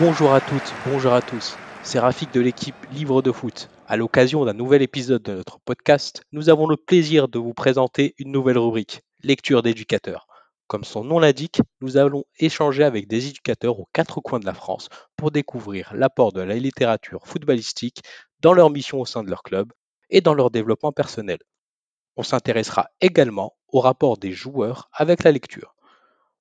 Bonjour à toutes, bonjour à tous. C'est Rafik de l'équipe Livre de Foot. À l'occasion d'un nouvel épisode de notre podcast, nous avons le plaisir de vous présenter une nouvelle rubrique, Lecture d'éducateurs. Comme son nom l'indique, nous allons échanger avec des éducateurs aux quatre coins de la France pour découvrir l'apport de la littérature footballistique dans leur mission au sein de leur club et dans leur développement personnel. On s'intéressera également au rapport des joueurs avec la lecture.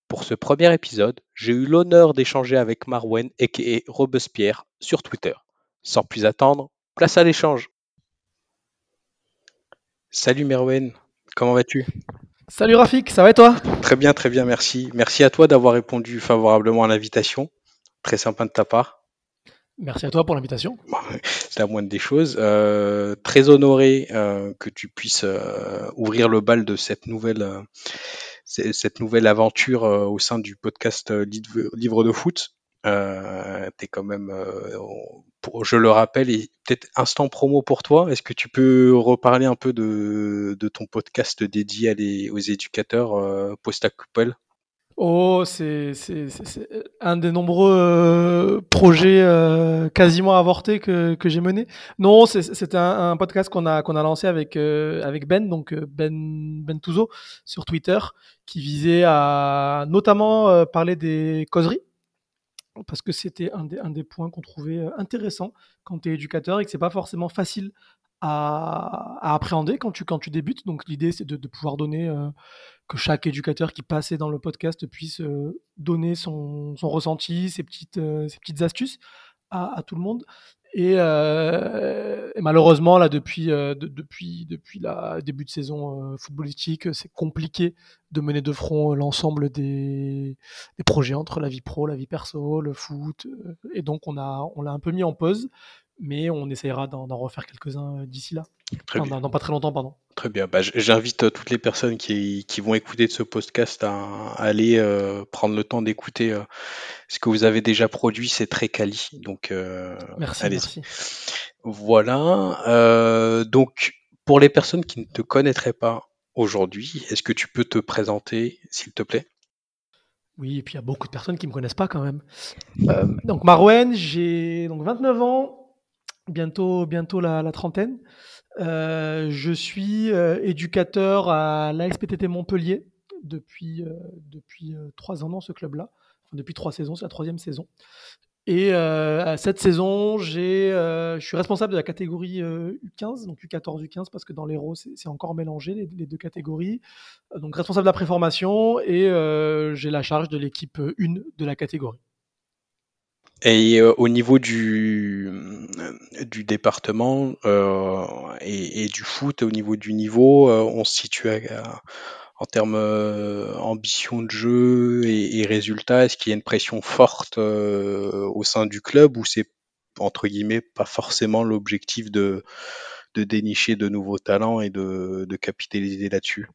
Pour ce premier épisode, j'ai eu l'honneur d'échanger avec Marwen et Robespierre sur Twitter. Sans plus attendre, place à l'échange. Salut Merwen, comment vas-tu? Salut Rafik, ça va et toi? Très bien, très bien, merci. Merci à toi d'avoir répondu favorablement à l'invitation. Très sympa de ta part. Merci à toi pour l'invitation. C'est la moindre des choses. Euh, très honoré euh, que tu puisses euh, ouvrir le bal de cette nouvelle, cette nouvelle aventure au sein du podcast Livre de foot. Euh, es quand même, je le rappelle, et peut-être instant promo pour toi. Est-ce que tu peux reparler un peu de, ton podcast dédié aux éducateurs euh, post-coupole Oh, c'est un des nombreux euh, projets euh, quasiment avortés que, j'ai menés. Non, c'est un, podcast qu'on a, qu'on a lancé avec, euh, avec Ben, donc Ben, ben Touzo, sur Twitter, qui visait à notamment parler des causeries parce que c'était un des, un des points qu'on trouvait intéressant quand tu es éducateur et que c'est pas forcément facile à, appréhender quand tu, quand tu débutes. Donc l'idée, c'est de, pouvoir donner, euh, que chaque éducateur qui passait dans le podcast puisse euh, donner son, son, ressenti, ses petites, euh, ses petites astuces à, tout le monde. Et, malheureusement, là, depuis, de, depuis, depuis le début de saison footballistique, c'est compliqué de mener de front l'ensemble des, des, projets entre la vie pro, la vie perso, le foot. Et donc, on l'a on un peu mis en pause mais on essayera d'en refaire quelques-uns euh, d'ici là. Très dans, dans, pas très longtemps, pardon. Très bien. Bah, J'invite euh, toutes les personnes qui, qui, vont écouter de ce podcast à, aller euh, prendre le temps d'écouter euh, ce que vous avez déjà produit. C'est très quali. Donc, euh, merci, merci. Voilà. donc, pour les personnes qui ne te connaîtraient pas aujourd'hui, est-ce que tu peux te présenter, s'il te plaît? Oui, et puis il y a beaucoup de personnes qui ne me connaissent pas quand même. Euh, donc Marouen, j'ai donc 29 ans, bientôt, bientôt la, trentaine. Euh, je suis euh, éducateur à l'ASPTT Montpellier depuis, euh, trois ans dans ce club-là. Depuis trois saisons, c'est la troisième saison. Et cette saison, je suis responsable de la catégorie U15, donc U14, U15, parce que dans l'Hérault, c'est encore mélangé les, les, deux catégories. Donc responsable de la préformation et j'ai la charge de l'équipe 1 de la catégorie. Et euh, au niveau du, du département euh, et, et, du foot, au niveau du niveau, euh, on se situe à, en termes euh, ambition de jeu et, et résultats. Est-ce qu'il y a une pression forte euh, au sein du club ou c'est entre guillemets pas forcément l'objectif de, de dénicher de nouveaux talents et de, de capitaliser là-dessus?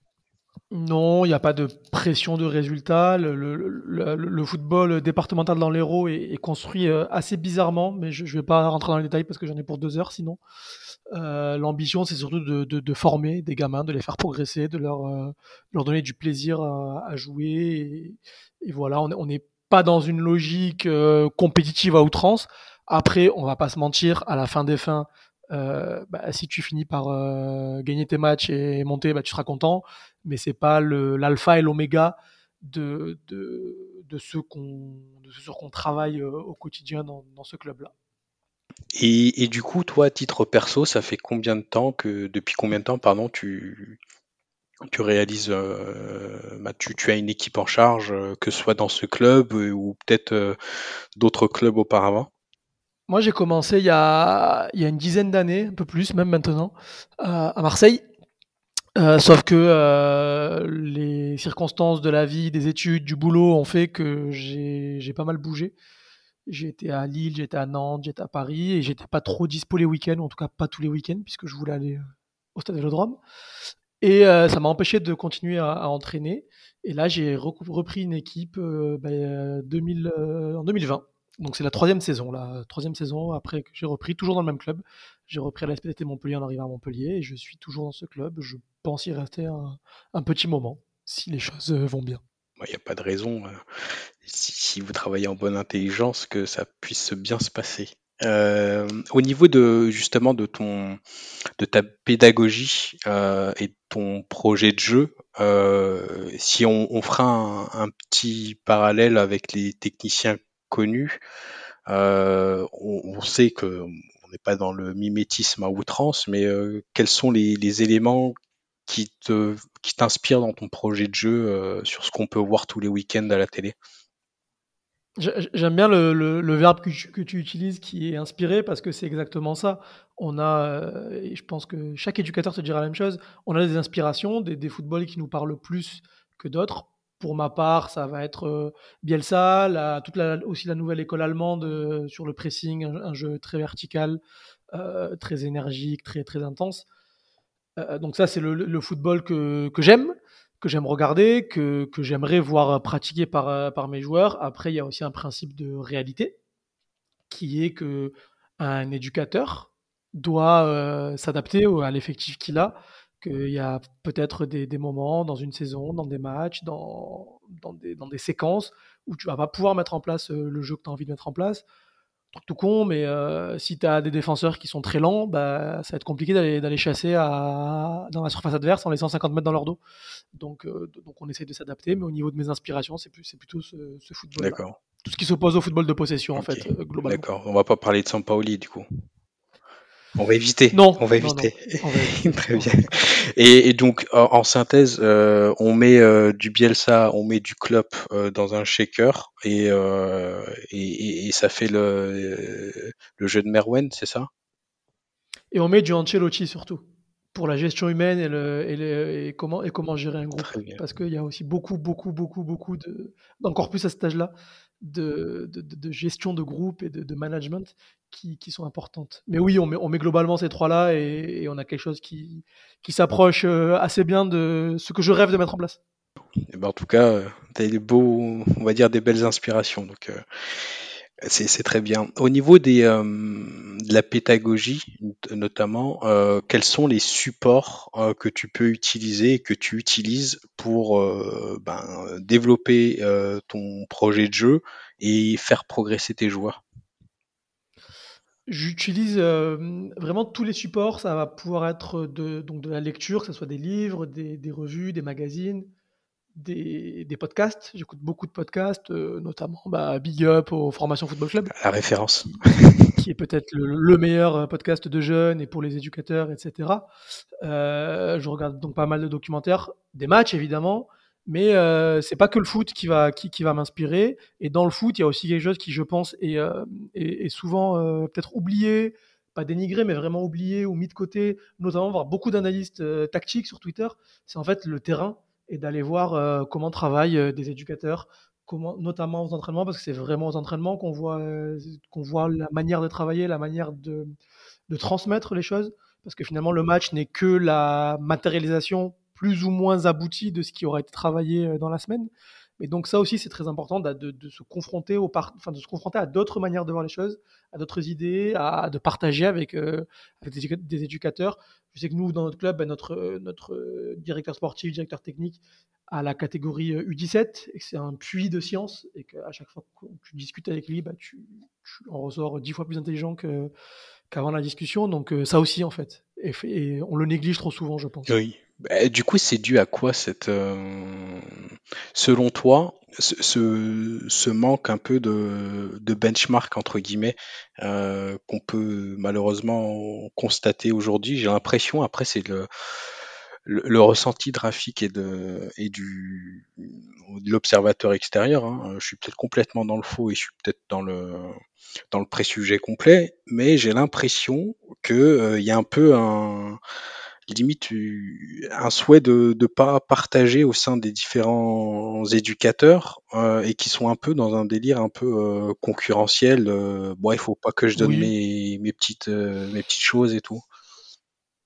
Non, il n'y a pas de pression de résultat. Le, football départemental dans l'Hérault est, est, construit euh, assez bizarrement, mais je ne vais pas rentrer dans les détails parce que j'en ai pour deux heures sinon. Euh, L'ambition, c'est surtout de, former des gamins, de les faire progresser, de leur, euh, donner du plaisir à, jouer. Et, voilà, on n'est pas dans une logique compétitive à outrance. Après, on va pas se mentir, à la fin des fins, bah, si tu finis par gagner tes matchs et monter, bah, tu seras content, mais c'est pas l'alpha et l'oméga de, de, de, ce qu'on sur qu'on travaille euh, au quotidien dans, dans ce club-là. Et, et, du coup, toi, à titre perso, ça fait combien de temps que, depuis combien de temps, pardon, tu, tu réalises, euh, bah, tu, tu, as une équipe en charge, que ce soit dans ce club ou peut-être euh, d'autres clubs auparavant? Moi, j'ai commencé il y, a, il y a une dizaine d'années, un peu plus même maintenant, euh, à Marseille. Euh, sauf que euh, les circonstances de la vie, des études, du boulot ont fait que j'ai pas mal bougé. J'étais à Lille, j'étais à Nantes, j'étais à Paris et j'étais pas trop dispo les week-ends, en tout cas pas tous les week-ends, puisque je voulais aller euh, au stade Vélodrome. Et ça m'a empêché de continuer à, entraîner. Et là, j'ai repris une équipe ben, 2000, en 2020 donc c'est la troisième saison, la troisième saison après que j'ai repris, toujours dans le même club. J'ai repris la SPT Montpellier en arrivant à Montpellier et je suis toujours dans ce club. Je pense y rester un, petit moment si les choses euh, vont bien. il n'y a pas de raison, si, si vous travaillez en bonne intelligence, que ça puisse bien se passer. Euh, au niveau de justement de ton de ta pédagogie euh, et ton projet de jeu, euh, si on, fera un, petit parallèle avec les techniciens connus, euh, on, sait que pas dans le mimétisme à outrance, mais euh, quels sont les, éléments qui te qui t'inspirent dans ton projet de jeu euh, sur ce qu'on peut voir tous les week-ends à la télé? J'ai- J'aime bien le, verbe que tu, que tu utilises qui est inspiré parce que c'est exactement ça. On a, euh, et je pense que chaque éducateur te dira la même chose, on a des inspirations, des, des footballs qui nous parlent plus que d'autres. Pour ma part, ça va être euh, Bielsa, la- toute aussi la nouvelle école allemande euh, sur le pressing, un, jeu très vertical, euh, très énergique, très, intense. Donc ça, c'est le, football que, j'aime, que j'aime regarder, que, j'aimerais voir pratiquer par, mes joueurs. Après, il y a aussi un principe de réalité qui est que un éducateur doit s'adapter à l'effectif qu'il a, qu'il y a peut-être des, des moments dans une saison, dans des matchs, dans, dans, des, dans des séquences où tu vas pas pouvoir mettre en place euh, le jeu que tu as envie de mettre en place truc tout con, mais euh, si tu as des défenseurs qui sont très lents, bah, ça va être compliqué d'aller chasser à, dans la surface adverse en laissant 50 mètres dans leur dos. Donc, euh, donc on essaie de s'adapter, mais au niveau de mes inspirations, c'est plutôt ce, ce football-là. D'accord. Tout ce qui s'oppose au football de possession, en fait, globalement. D'accord. On va pas parler de Sampaoli du coup. On va éviter. Non, On va non, non. éviter. On va éviter. Très bien. Et, et donc, en, en synthèse, euh, on met euh, du Bielsa, on met du Klopp euh, dans un shaker et, et, et- et ça fait le, le jeu de Merwen, c'est ça? Et on met du Ancelotti surtout pour la gestion humaine et, le, et, le- et comment, et comment gérer un groupe. Parce qu'il y a aussi beaucoup, beaucoup, beaucoup, beaucoup de, encore plus à cet âge-là, de, de, gestion de groupe et de, management qui, qui sont importantes. Mais oui, on met, globalement ces trois-là et, et on a quelque chose qui, qui s'approche euh, assez bien de ce que je rêve de mettre en place. Eh ben, en tout cas, tu as des beaux, on va dire des belles inspirations. Donc, euh, c'est très bien. Au niveau euh, de la pédagogie, not- notamment, euh, quels sont les supports euh, que tu peux utiliser et que tu utilises pour ben, développer ton projet de jeu et faire progresser tes joueurs? J'utilise vraiment tous les supports. Ça va pouvoir être de, la lecture, que ce soit des livres, des revues, des magazines, des, des podcasts. J'écoute beaucoup de podcasts, euh, notamment bah, Big Up au Formation Football Club, La référence. qui, est peut-être le, le meilleur euh, podcast de jeunes et pour les éducateurs, etc. Euh, je regarde donc pas mal de documentaires, des matchs évidemment, mais euh, c'est pas que le foot qui va, qui, qui va m'inspirer. Et dans le foot, il y a aussi quelque chose qui, je pense, est, est, est souvent peut-être oublié, pas dénigré, mais vraiment oublié ou mis de côté, notamment voir beaucoup d'analystes euh, tactiques sur Twitter. C'est en fait le terrain et d'aller voir euh, comment travaillent euh, des éducateurs, comment, notamment aux entraînements, parce que c'est vraiment aux entraînements qu'on voit, euh, la manière de travailler, la manière de, transmettre les choses, parce que finalement le match n'est que la matérialisation plus ou moins aboutie de ce qui aura été travaillé dans la semaine. Mais donc ça aussi c'est très important de, se confronter à d'autres manières de voir les choses, à d'autres idées, à de partager avec, euh, des, éducateurs. Je sais que nous dans notre club, ben, notre euh, euh, directeur sportif, directeur technique à la catégorie euh, U17 et c'est un puits de science et qu'à chaque fois que tu discutes avec lui, bah, tu, en ressors dix fois plus intelligent qu'avant la discussion. Donc ça aussi en fait. Et, et on le néglige trop souvent, je pense. Oui. Bah, du coup, c'est dû à quoi cette, euh, selon toi, ce, ce, manque un peu de, de benchmark entre guillemets euh, qu'on peut malheureusement constater aujourd'hui? J'ai l'impression, après, c'est le, le, ressenti graphique et de et du de l'observateur extérieur. hein. Je suis peut-être complètement dans le faux et je suis peut-être dans le dans le complet, mais j'ai l'impression que euh, il y a un peu un limite un souhait de ne pas partager au sein des différents éducateurs euh, et qui sont un peu dans un délire un peu euh, concurrentiel. Euh, bon, il faut pas que je donne Oui, mes, mes petites euh, mes petites choses et tout.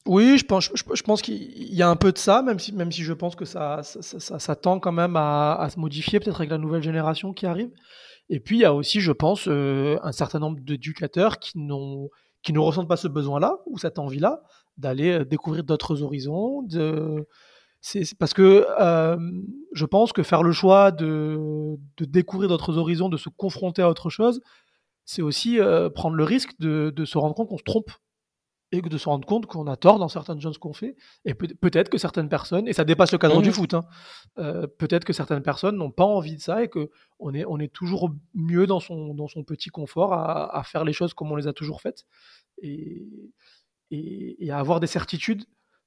oui, je pense, je, je pense qu'il y a un peu de ça, même si, même si je pense que ça, ça, ça- ça- ça tend quand même à, à se modifier, peut-être avec la nouvelle génération qui arrive. Et puis il y a aussi, je pense, un certain nombre d'éducateurs qui n'ont, qui ne ressentent pas ce besoin-là ou cette envie-là d'aller euh, découvrir d'autres horizons, C'est parce que je pense que faire le choix de, découvrir d'autres horizons, de se confronter à autre chose, c'est aussi prendre le risque de se rendre compte qu'on se trompe et de se rendre compte qu'on a tort dans certaines choses qu'on fait. Et peut-être que certaines personnes, et ça dépasse le cadre du mmh. foot, hein, peut-être que certaines personnes n'ont pas envie de ça et qu'on est, on est toujours mieux dans son, dans son petit confort à, à, faire les choses comme on les a toujours faites et, et, et à avoir des certitudes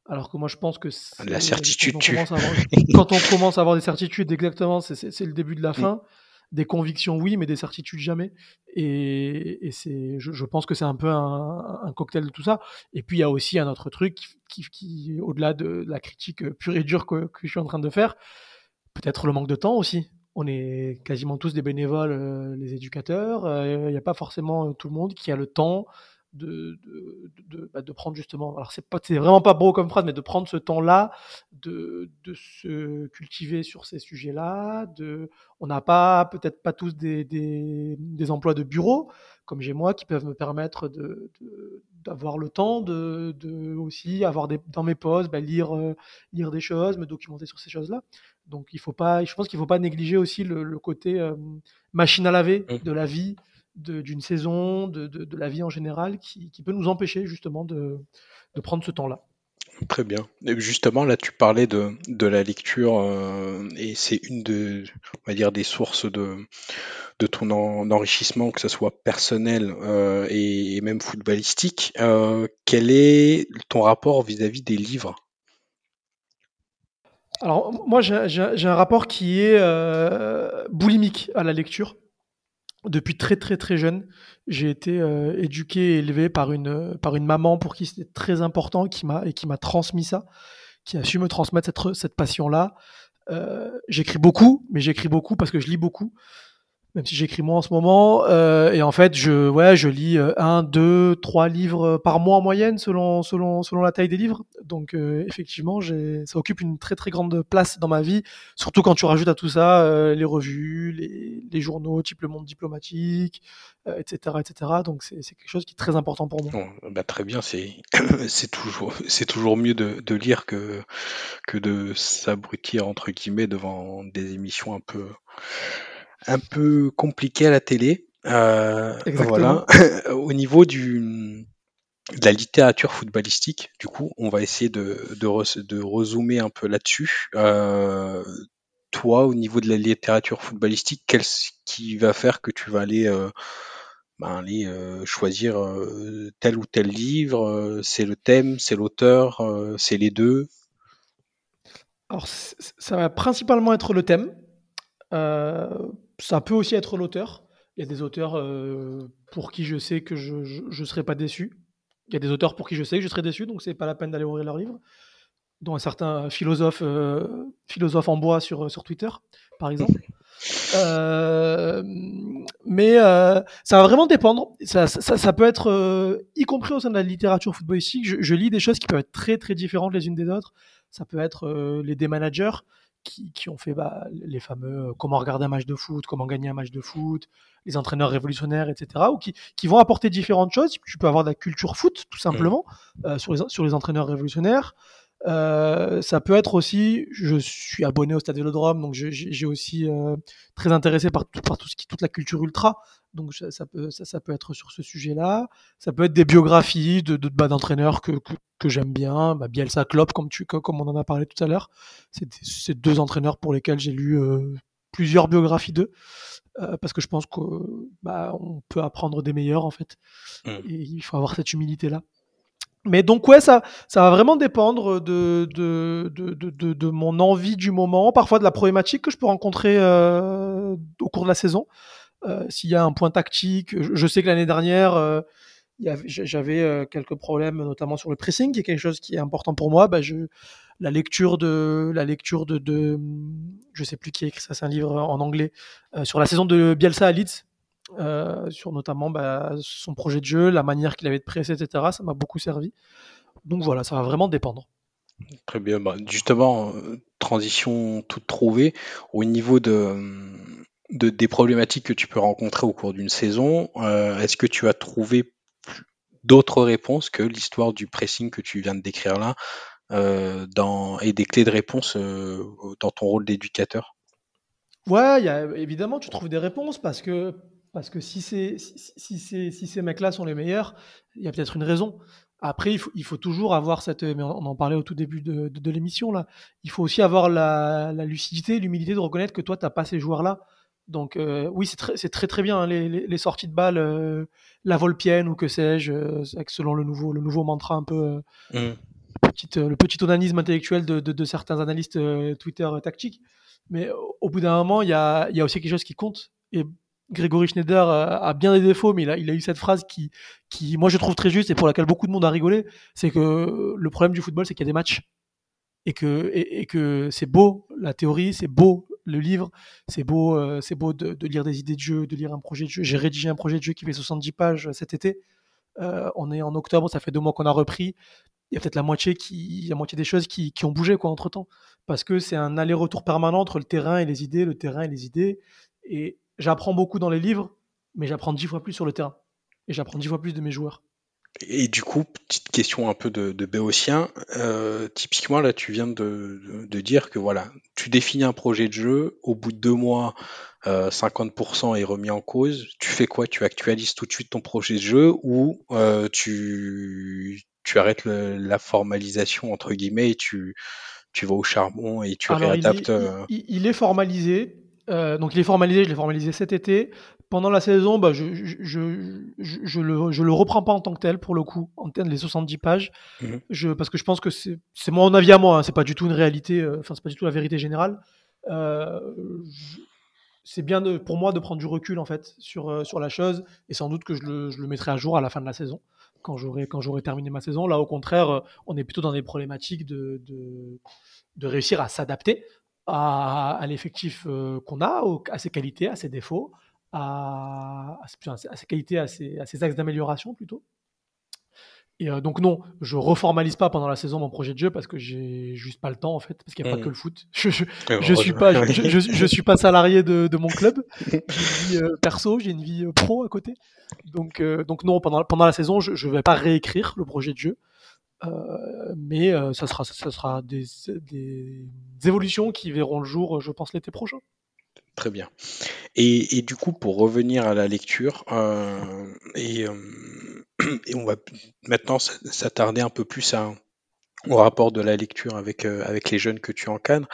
alors que moi, je pense que la certitude quand on, quand on commence à avoir des certitudes, exactement, c'est le début de la fin. Des convictions, oui, mais des certitudes jamais. Et, c'est, je, pense que c'est un peu un, cocktail de tout ça. Et puis il y a aussi un autre truc qui, au-delà de la critique pure et dure que, je suis en train de faire, peut-être le manque de temps aussi. On est quasiment tous des bénévoles, euh, les éducateurs. Euh, il n'y a pas forcément tout le monde qui a le temps de, de, bah, de, prendre justement, alors c'est, pas, c'est vraiment pas beau comme phrase, mais de prendre ce temps-là, de, de se cultiver sur ces sujets-là. De, on n'a pas, peut-être pas tous des, des, des, emplois de bureau, comme j'ai moi, qui peuvent me permettre de, d'avoir le temps de, de, aussi avoir des, dans mes pauses, bah, lire, euh, lire des choses, me documenter sur ces choses-là. Donc il faut pas, je pense qu'il faut pas négliger aussi le, côté euh, machine à laver mmh. de la vie d'une saison, de, de, la vie en général, qui, qui peut nous empêcher justement de, de prendre ce temps-là. Très bien. Et justement, là, tu parlais de, de la lecture euh, et c'est une de, on va dire, des sources de, de ton enrichissement, que ce soit personnel euh, et, même footballistique. Euh, quel est ton rapport vis-à-vis des livres? Alors, moi, j'ai un rapport qui est boulimique à la lecture depuis très très très jeune, j'ai été euh, éduqué et élevé par une, par une maman pour qui c'était très important qui m'a, et qui m'a transmis ça, qui a su me transmettre cette, cette passion-là. Euh, j'écris beaucoup, mais j'écris beaucoup parce que je lis beaucoup même si j'écris moins en ce moment. Euh, et en fait, je, ouais, je lis euh, un, deux, trois livres par mois en moyenne, selon, selon, selon la taille des livres. Donc, euh, effectivement, ça occupe une très, très grande place dans ma vie. Surtout quand tu rajoutes à tout ça euh, les revues, les, les, journaux, type Le Monde Diplomatique, etc., etc. Donc, c'est, quelque chose qui est très important pour moi. bah, très bien, c'est, toujours, toujours mieux de, de lire que, que de s'abrutir, entre guillemets, devant des émissions un peu un peu compliqué à la télé. Euh, voilà. Au niveau du, de la littérature footballistique, du coup, on va essayer de, de, de rezoomer un peu là-dessus. Euh, toi, au niveau de la littérature footballistique, qu'est-ce qui va faire que tu vas aller, euh, ben, aller euh, choisir tel ou tel livre C'est le thème, c'est l'auteur, c'est les deux? Alors, ça va principalement être le thème. Ça peut aussi être l'auteur. Il y a des auteurs euh, pour qui je sais que je ne serai pas déçu. Il y a des auteurs pour qui je sais que je serai déçu, donc c'est pas la peine d'aller ouvrir leur livre. Dont un certain philosophe, euh, philosophe en bois sur, sur Twitter, par exemple. Euh, mais ça va vraiment dépendre. Ça, ça, ça peut être, y compris au sein de la littérature footballistique, je, je, lis des choses qui peuvent être très très différentes les unes des autres. Ça peut être les démanagers qui, qui, ont fait bah, les fameux comment regarder un match de foot, comment gagner un match de foot, les entraîneurs révolutionnaires, etc., ou qui, qui vont apporter différentes choses. Tu peux avoir de la culture foot, tout simplement, euh, sur, les, sur les entraîneurs révolutionnaires. Euh, ça peut être aussi, je suis abonné au Stade Vélodrome, donc j'ai aussi euh, très intéressé par, par tout ce qui, toute la culture ultra. Donc ça, peut, ça, peut être sur ce sujet-là. Ça peut être des biographies de, de bah, d'entraîneurs que, que, que j'aime bien. Bah, Bielsa, Klopp, comme, tu, comme on en a parlé tout à l'heure. C'est deux entraîneurs pour lesquels j'ai lu euh, plusieurs biographies d'eux. Euh, parce que je pense qu'on bah, peut apprendre des meilleurs en fait. Mmh. Et il faut avoir cette humilité-là. Mais donc ouais, ça, ça va vraiment dépendre de, de, de, de, de mon envie du moment, parfois de la problématique que je peux rencontrer euh, au cours de la saison. Euh, S'il y a un point tactique, je, sais que l'année dernière, euh, j'avais euh, quelques problèmes, notamment sur le pressing, qui est quelque chose qui est important pour moi. Bah, je, la lecture de, la lecture de, de, je sais plus qui a écrit ça, c'est un livre en anglais euh, sur la saison de Bielsa à Leeds, euh, sur notamment bah, son projet de jeu, la manière qu'il avait de presser, etc. Ça m'a beaucoup servi. Donc voilà, ça va vraiment dépendre. Très bien. Bah, justement, transition toute trouvée. Au niveau de, de, des problématiques que tu peux rencontrer au cours d'une saison, euh, est-ce que tu as trouvé d'autres réponses que l'histoire du pressing que tu viens de décrire là dans, et des clés de réponse dans ton rôle d'éducateur? Ouais, y a, évidemment, tu trouves des réponses parce que, parce que si, c'est, si, si, si ces mecs-là sont les meilleurs, il y a peut-être une raison. Après, il faut, il faut, toujours avoir cette. Mais on en parlait au tout début de, de, l'émission, là. Il faut aussi avoir la, la lucidité, l'humilité de reconnaître que toi, tu n'as pas ces joueurs-là. Donc, euh, oui, c'est très, très, très bien, hein, les, les, sorties de balles, euh, la Volpienne ou que sais-je, euh, selon le nouveau, le nouveau mantra un peu. Mmh. Petite, le petit onanisme intellectuel de, de, de certains analystes Twitter tactiques. Mais au bout d'un moment, il y a, y a, aussi quelque chose qui compte. Et Grégory Schneider a bien des défauts, mais il a, eu cette phrase qui, moi, je trouve très juste et pour laquelle beaucoup de monde a rigolé. C'est que le problème du football, c'est qu'il y a des matchs. Et que, c'est beau la théorie, c'est beau le livre, c'est beau, euh, de, lire des idées de jeu, de lire un projet de jeu. J'ai rédigé un projet de jeu qui fait 70 pages cet été. Euh, on est en octobre, ça fait deux mois qu'on a repris. Il y a peut-être la moitié qui, la moitié des choses qui, qui ont bougé quoi entre temps, parce que c'est un aller-retour permanent entre le terrain et les idées, le terrain et les idées. Et j'apprends beaucoup dans les livres, mais j'apprends dix fois plus sur le terrain. Et j'apprends dix fois plus de mes joueurs. Et du coup, petite question un peu de, de béotien. Euh, typiquement, là, tu viens de, de, dire que voilà, tu définis un projet de jeu, au bout de deux mois, 50% euh, est remis en cause. Tu fais quoi? Tu actualises tout de suite ton projet de jeu ou euh, tu, tu arrêtes la formalisation, entre guillemets, et tu, tu vas au charbon et tu réadaptes il est formalisé, euh, donc il est formalisé, je l'ai formalisé cet été. Pendant la saison, bah, je, je, je, je, le, je le reprends pas en tant que tel pour le coup, en termes les 70 pages, mmh je, parce que je pense que c'est mon avis à moi, hein, c'est pas du tout une réalité, euh, enfin c'est pas du tout la vérité générale. Euh, c'est bien de, pour moi de prendre du recul en fait sur, sur la chose, et sans doute que je le, mettrai à jour à la fin de la saison, quand j'aurai quand j'aurai terminé ma saison. Là, au contraire, on est plutôt dans des problématiques de, de, de réussir à s'adapter à, l'effectif euh, qu'on a, à ses qualités, à ses défauts, à, ses qualités, à ses, axes d'amélioration plutôt. Et euh, donc non, je reformalise pas pendant la saison mon projet de jeu parce que j'ai juste pas le temps en fait, parce qu'il n'y a pas mmh. que le foot. Je, je, suis pas, je, suis pas salarié de, mon club. J'ai une vie euh, perso, j'ai une vie pro à côté. Donc donc non, pendant pendant la saison, je, ne vais pas réécrire le projet de jeu. Euh, mais euh, ça sera, ça sera des, des, évolutions qui verront le jour, je pense, l'été prochain. Très bien. Et, et, du coup, pour revenir à la lecture, euh, et, et, on va maintenant s'attarder un peu plus à, au rapport de la lecture avec, avec les jeunes que tu encadres.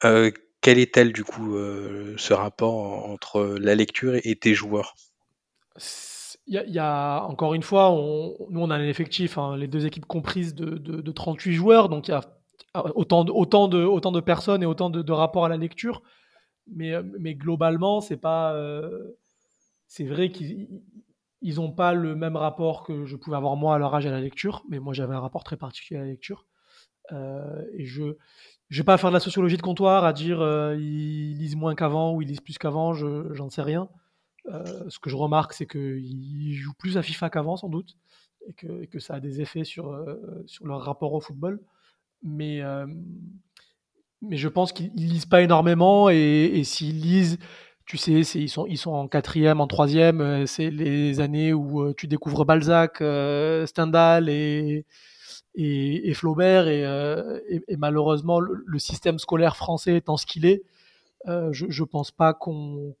quel est-elle, du coup, ce rapport entre la lecture et tes joueurs? Il y, a, encore une fois, nous on a un effectif, hein, les deux équipes comprises de, de, 38 joueurs, donc il y a autant de, autant de, personnes et autant de, rapports à la lecture. Mais, mais globalement, c'est pas, euh, c'est vrai qu'ils n'ont pas le même rapport que je pouvais avoir moi à leur âge à la lecture, mais moi j'avais un rapport très particulier à la lecture. Euh, et je ne vais pas faire de la sociologie de comptoir à dire euh, ils lisent moins qu'avant ou ils lisent plus qu'avant, j'en sais rien. Euh, ce que je remarque, c'est qu'ils jouent plus à FIFA qu'avant, sans doute, et que, ça a des effets sur, euh, sur leur rapport au football. Mais, euh, je pense qu'ils lisent pas énormément, et, s'ils lisent, tu sais, ils sont, en quatrième, en troisième, c'est les années où tu découvres Balzac, Stendhal et, Flaubert, et malheureusement, le, système scolaire français étant ce qu'il est, euh, je ne pense pas qu'on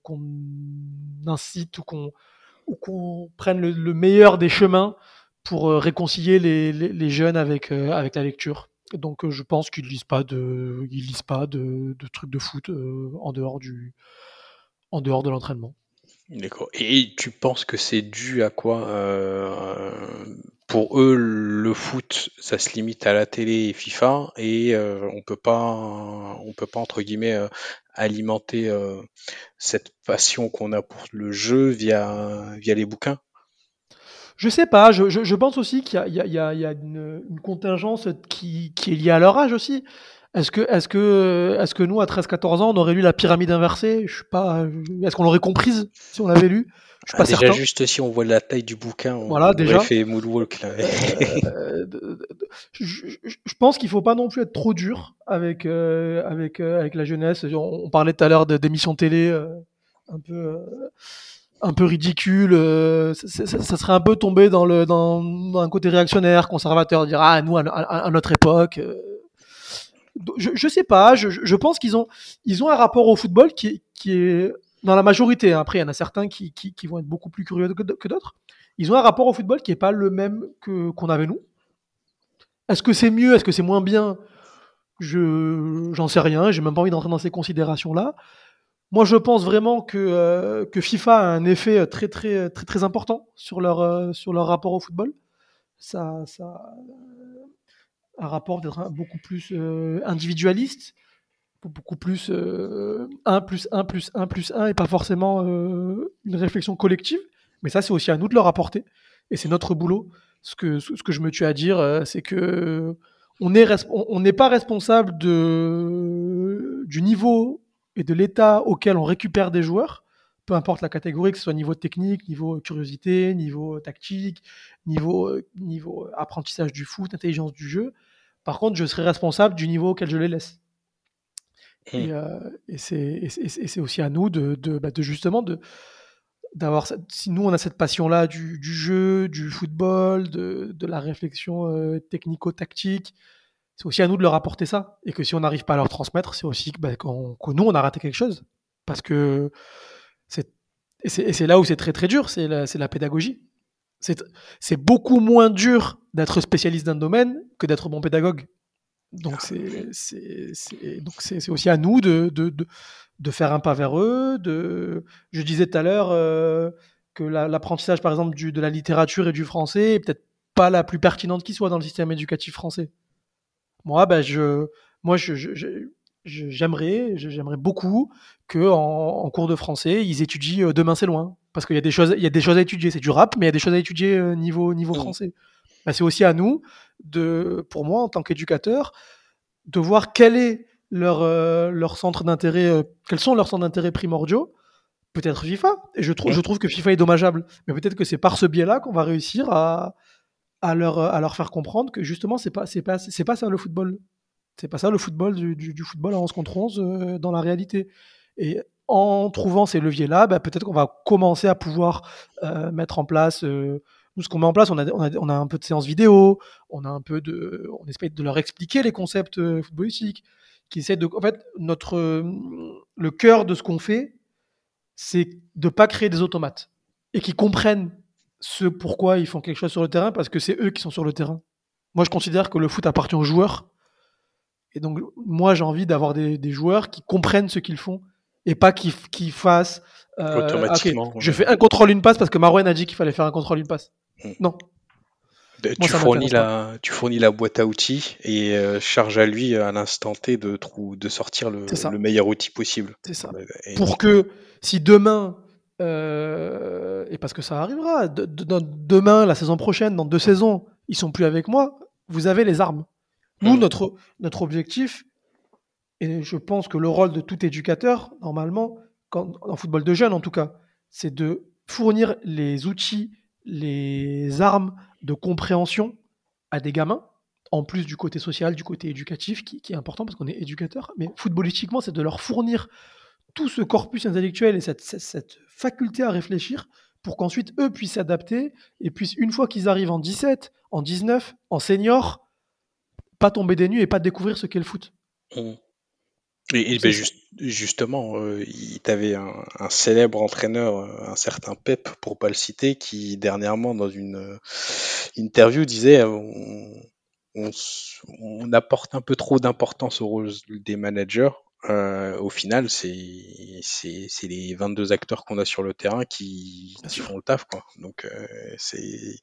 incite ou qu'on prenne le, meilleur des chemins pour euh, réconcilier les, jeunes avec, euh, avec la lecture. Donc je pense qu'ils lisent pas de ils lisent pas de, de trucs de foot en dehors du en dehors de l'entraînement. D'accord. Et tu penses que c'est dû à quoi Pour eux, le foot, ça se limite à la télé et FIFA, et on peut pas, on peut pas entre guillemets alimenter euh, cette passion qu'on a pour le jeu via, via les bouquins je sais pas, je, pense aussi qu'il y a, une, contingence qui, qui, est liée à leur âge aussi. Est-ce que, est que, est que nous, à 13-14 ans, on aurait lu la pyramide inversée? Je sais pas. Est-ce qu'on l'aurait comprise si on l'avait lu? Je suis pas ah, déjà, juste si on voit la taille du bouquin, on voilà, déjà. fait moonwalk. Là. Euh, je, je, pense qu'il faut pas non plus être trop dur avec, euh, avec, euh, avec la jeunesse. On, parlait tout à l'heure d'émissions télé un peu un peu ridicule. euh, ça, ça- ça serait un peu tombé dans, le, dans, dans un côté réactionnaire, conservateur, dire ah nous à, à- à notre époque. euh. Je, je sais pas. Je, pense qu'ils ont ils ont un rapport au football qui, est- dans la majorité. hein. Après, il y en a certains qui, vont être beaucoup plus curieux que, d'autres. Ils ont un rapport au football qui est pas le même que qu'on avait nous. Est-ce que c'est mieux Est-ce que c'est moins bien? Je j'en sais rien. J'ai même pas envie d'entrer dans ces considérations là. Moi, je pense vraiment que, euh, que FIFA a un effet très très très très important sur leur euh, sur leur rapport au football. Ça ça un rapport un- beaucoup plus euh, individualiste, beaucoup plus euh, 1 plus 1 plus 1 plus 1 et pas forcément euh, une réflexion collective. Mais ça, c'est aussi à nous de leur apporter. Et c'est notre boulot. Ce que, ce que je me tue à dire, euh, c'est que on est res- on n'est pas responsable de, du niveau et de l'état auquel on récupère des joueurs, peu importe la catégorie, que ce soit niveau technique, niveau curiosité, niveau tactique, niveau, euh, niveau apprentissage du foot, intelligence du jeu. Par contre, je serai responsable du niveau auquel je les laisse. Et, euh, et c'est aussi à nous de, de, bah, de justement de d'avoir si nous on a cette passion là du, du jeu du football de, de la réflexion euh, technico-tactique c'est aussi à nous de leur apporter ça. Et que si on n'arrive pas à leur transmettre c'est aussi que, bah, que nous on a raté quelque chose. Parce que c'est et c'est là où c'est très très dur. C'est la, c'est la pédagogie c'est beaucoup moins dur d'être spécialiste d'un domaine que d'être bon pédagogue donc c'est c'est aussi à nous de, de, de, de faire un pas vers eux. De, je disais tout à l'heure euh, que la- l'apprentissage, par exemple, du, de la littérature et du français est peut-être pas la plus pertinente qui soit dans le système éducatif français. Moi, ben, je, moi, je, j'aimerais beaucoup que en, en cours de français, ils étudient euh, Demain c'est loin, parce qu'il y a des choses, il y a des choses à étudier. C'est du rap, mais il y a des choses à étudier euh, niveau niveau Mm. français. Ben, c'est aussi à nous de, pour moi, en tant qu'éducateur, de voir quel est leur, euh, leur centre d'intérêt, euh, quels sont leurs centres d'intérêt primordiaux. Peut-être FIFA. Et je, trouve Ouais. je trouve que FIFA est dommageable. Mais peut-être que c'est par ce biais-là qu'on va réussir à, à, leur, à leur faire comprendre que justement, c'est pas, c'est pas, c'est pas ça le football. C'est pas ça le football du, du, du football à 11 contre 11 euh, dans la réalité. Et en trouvant ces leviers-là, bah, peut-être qu'on va commencer à pouvoir euh, mettre en place. euh, nous, ce qu'on met en place, on a, on, a, on a un peu de séances vidéo, on a un peu de, on essaie de leur expliquer les concepts euh, footballistiques, qui essaient de, en fait, notre, le cœur de ce qu'on fait, c'est de pas créer des automates et qui comprennent ce pourquoi ils font quelque chose sur le terrain parce que c'est eux qui sont sur le terrain. Moi, je considère que le foot appartient aux joueurs. Et donc, moi, j'ai envie d'avoir des joueurs qui comprennent ce qu'ils font et pas qu'ils fassent. euh, Automatiquement, je fais un contrôle, une passe parce que Marouane a dit qu'il fallait faire un contrôle, une passe. Mm. Non. Moi, tu, fournis la, tu fournis la boîte à outils et euh, charge à lui à l'instant T de, de sortir le, le meilleur outil possible. C'est ça. Et- Pour que si demain, euh, et parce que ça arrivera, de- de- dans- demain, la saison prochaine, dans deux saisons, ils sont plus avec moi, vous avez les armes. Nous, Mm. notre, notre objectif, et je pense que le rôle de tout éducateur, normalement, quand, en football de jeunes en tout cas, c'est de fournir les outils, les armes de compréhension à des gamins, en plus du côté social, du côté éducatif, qui, est important parce qu'on est éducateur, mais footballistiquement, c'est de leur fournir tout ce corpus intellectuel et cette, faculté à réfléchir pour qu'ensuite eux puissent s'adapter et puissent, une fois qu'ils arrivent en 17, en 19, en senior, pas tomber des nues et pas découvrir ce qu'est le foot. Et, et ben juste- justement, euh, il t'avait un, un célèbre entraîneur, euh, un certain Pep, pour pas le citer, qui dernièrement dans une euh, interview disait on, on s- on apporte un peu trop d'importance au rôle des managers. Euh, au final, c'est c'est c'est les 22 acteurs qu'on a sur le terrain qui, Bien qui sûr. font le taf, quoi. Donc euh, c'est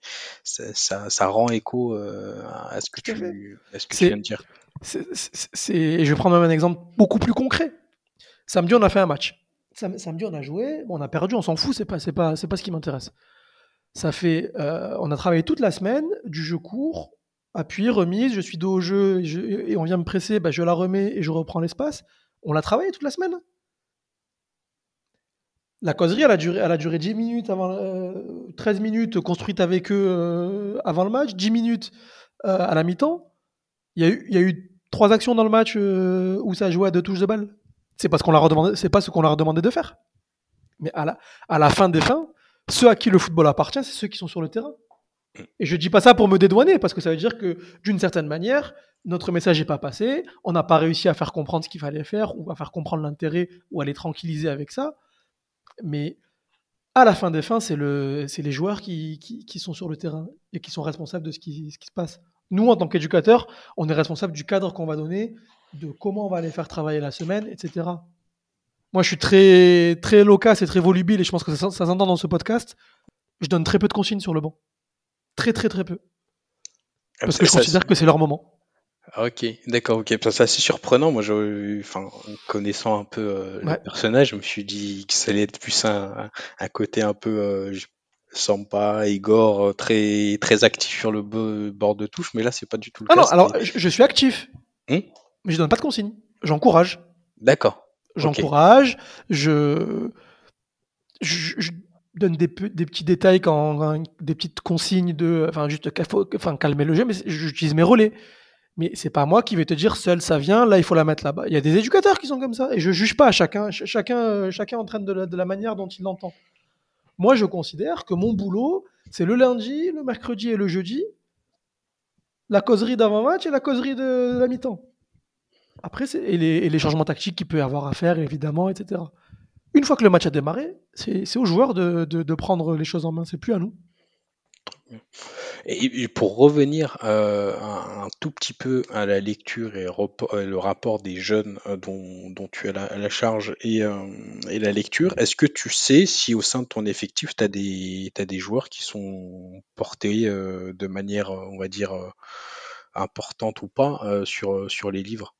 ça, ça, ça rend écho euh, à ce que Tout à fait. tu à ce que tu viens de dire. C'est- c'est- je vais prendre un exemple beaucoup plus concret. Samedi, on a fait un match. Sam- samedi, on a joué. On a perdu, on s'en fout, c'est pas, c'est pas, c'est pas ce qui m'intéresse. Ça fait, euh, on a travaillé toute la semaine, du jeu court, appui, remise, je suis dos au jeu et, on vient me presser, bah, je la remets et je reprends l'espace. On l'a travaillé toute la semaine. La causerie, elle a duré, a duré 10 minutes avant, euh, 13 minutes construite avec eux euh, avant le match, 10 minutes euh, à la mi-temps. Il y, il y a eu trois actions dans le match euh, où ça jouait à deux touches de balle. C'est parce qu'on leur demandé, c'est pas ce qu'on leur a demandé de faire. Mais à la, fin des fins, ceux à qui le football appartient, c'est ceux qui sont sur le terrain. Et je dis pas ça pour me dédouaner, parce que ça veut dire que d'une certaine manière, notre message n'est pas passé, on n'a pas réussi à faire comprendre ce qu'il fallait faire, ou à faire comprendre l'intérêt, ou à les tranquilliser avec ça. Mais à la fin des fins, c'est le, les joueurs qui, sont sur le terrain et qui sont responsables de ce qui se passe. Nous, en tant qu'éducateurs, on est responsable du cadre qu'on va donner, de comment on va les faire travailler la semaine, etc. Moi, je suis très, très loquace et très volubile, et je pense que ça, ça s'entend dans ce podcast. Je donne très peu de consignes sur le banc. Très, très, très peu. Ah, Parce que je considère que c'est leur moment. Ah, ok, d'accord, ok. C'est assez surprenant. Moi, enfin, connaissant un peu euh, le personnage, je me suis dit que ça allait être plus un, un côté un peu euh, Sampa, Igor, euh, très, très actif sur le bord de touche, mais là, c'est pas du tout le ah cas. Non, alors, je, suis actif, hmm mais je donne pas de consignes. J'encourage. D'accord. J'encourage, je, je, donne des, des, petits détails, quand, des petites consignes de, enfin, juste, enfin, calmer le jeu, mais j'utilise mes relais. Mais c'est pas moi qui vais te dire seul ça vient, là il faut la mettre là-bas. Il y a des éducateurs qui sont comme ça et je juge pas chacun, chacun, chacun entraîne de la, de la manière dont il l'entend. Moi je considère que mon boulot c'est le lundi, le mercredi et le jeudi, la causerie d'avant-match et la causerie de, la mi-temps. Après, et les, et les, changements tactiques qu'il peut y avoir à faire, évidemment, etc. Une fois que le match a démarré, c'est aux joueurs de, de, de, prendre les choses en main, c'est plus à nous. Et pour revenir euh, un, tout petit peu à la lecture et euh, le rapport des jeunes euh, dont, tu as la, charge et, la lecture, est-ce que tu sais si au sein de ton effectif, tu as, des joueurs qui sont portés de manière, on va dire, importante ou pas sur, sur les livres?